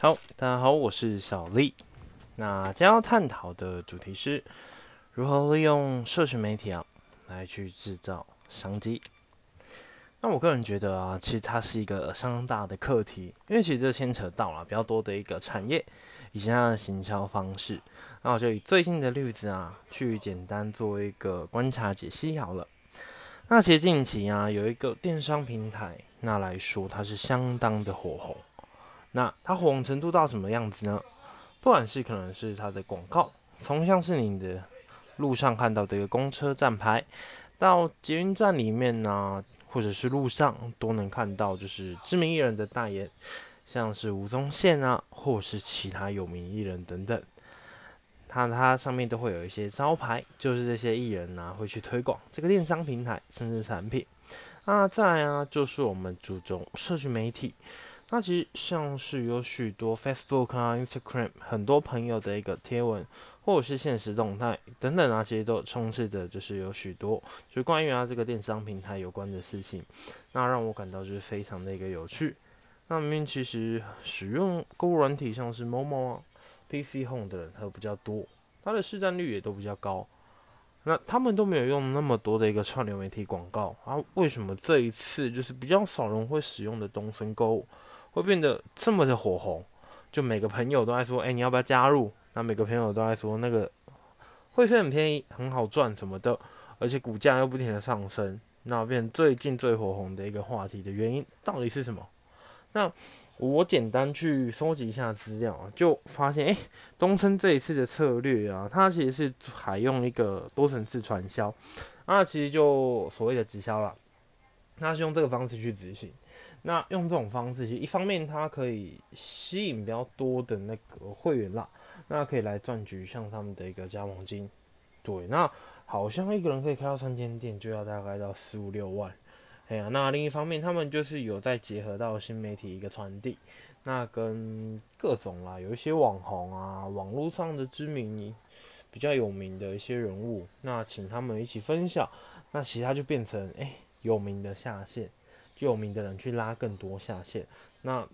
好，大家好，我是小丽。那将要探讨的主题是如何利用社群媒体啊来去制造商机。那我个人觉得啊，其实它是一个相当大的课题，因为其实这牵扯到了比较多的一个产业以及它的行销方式。那我就以最近的例子啊，去简单做一个观察解析好了。那其实近期啊，有一个电商平台，那来说它是相当的火红。那它火红程度到什么样子呢？不管是可能是它的广告，从像是你的路上看到的一个公车站牌，到捷运站里面呢，或者是路上都能看到，就是知名艺人的代言，像是吴宗宪啊，或是其他有名艺人等等，它它上面都会有一些招牌，就是这些艺人呢会去推广这个电商平台甚至产品。那再来啊，就是我们注重社群媒体。那其实像是有许多 Facebook 啊、Instagram 很多朋友的一个贴文，或者是现实动态等等啊，其实都充斥着就是有许多就关于啊这个电商平台有关的事情，那让我感到就是非常的一个有趣。那明明其实使用购物软体像是 Momo 啊、PC Home 的人还有比较多，它的市占率也都比较高。那他们都没有用那么多的一个串流媒体广告啊，为什么这一次就是比较少人会使用的东森购物？会变得这么的火红，就每个朋友都在说，哎，你要不要加入？那每个朋友都在说，那个会费很便宜，很好赚什么的，而且股价又不停的上升，那变最近最火红的一个话题的原因到底是什么？那我简单去收集一下资料啊，就发现，哎，东升这一次的策略啊，它其实是采用一个多层次传销，那其实就所谓的直销了，那是用这个方式去执行。那用这种方式，其实一方面它可以吸引比较多的那个会员啦，那可以来赚取像他们的一个加盟金。对，那好像一个人可以开到三间店，就要大概到十五六万。哎呀，那另一方面，他们就是有在结合到新媒体一个传递，那跟各种啦，有一些网红啊，网络上的知名、比较有名的一些人物，那请他们一起分享，那其他就变成哎有名的下线。有名的人去拉更多下线，那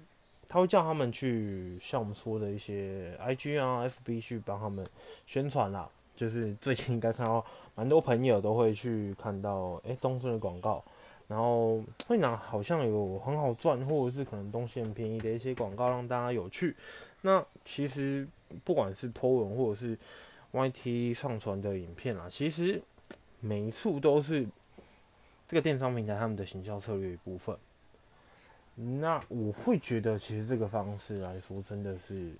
他会叫他们去像我们说的一些 IG 啊、FB 去帮他们宣传啦。就是最近应该看到蛮多朋友都会去看到，哎，东森的广告，然后会拿好像有很好赚，或者是可能东西很便宜的一些广告让大家有趣。那其实不管是 po 文或者是 YT 上传的影片啊，其实每一处都是。这个电商平台他们的行销策略一部分，那我会觉得其实这个方式来说真的是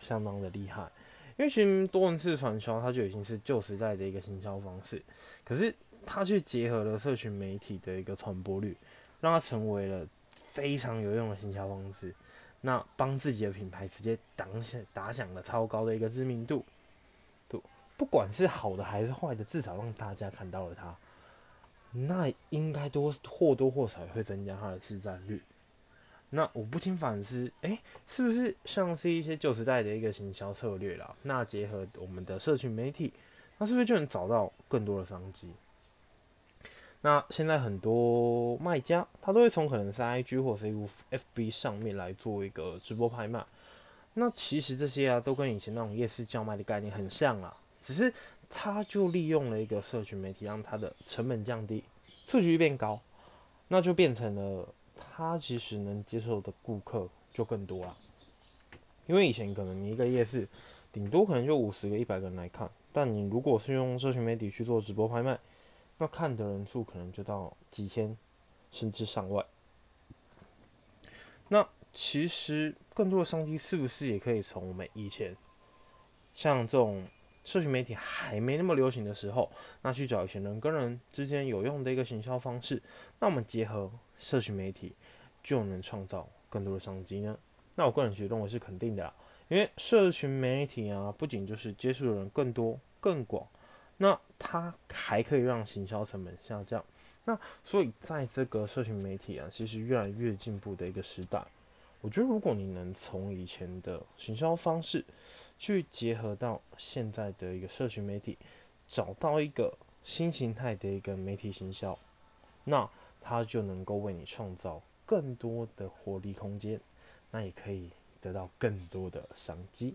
相当的厉害，因为其实多人次传销它就已经是旧时代的一个行销方式，可是它却结合了社群媒体的一个传播率，让它成为了非常有用的行销方式，那帮自己的品牌直接打响打响了超高的一个知名度，不管是好的还是坏的，至少让大家看到了它。那应该多或多或少会增加它的市占率。那我不禁反思，哎，是不是像是一些旧时代的一个行销策略啦？那结合我们的社群媒体，那是不是就能找到更多的商机？那现在很多卖家，他都会从可能是 IG 或者是 FB 上面来做一个直播拍卖。那其实这些啊，都跟以前那种夜市叫卖的概念很像啦，只是。他就利用了一个社群媒体，让他的成本降低，触及率变高，那就变成了他其实能接受的顾客就更多了。因为以前可能你一个夜市，顶多可能就五十个、一百个人来看，但你如果是用社群媒体去做直播拍卖，那看的人数可能就到几千甚至上万。那其实更多的商机是不是也可以从我们以前像这种？社群媒体还没那么流行的时候，那去找一些人跟人之间有用的一个行销方式，那我们结合社群媒体，就能创造更多的商机呢？那我个人觉得认为是肯定的啦，因为社群媒体啊，不仅就是接触的人更多更广，那它还可以让行销成本下降。那所以在这个社群媒体啊，其实越来越进步的一个时代，我觉得如果你能从以前的行销方式，去结合到现在的一个社群媒体，找到一个新形态的一个媒体行销，那它就能够为你创造更多的活力空间，那也可以得到更多的商机。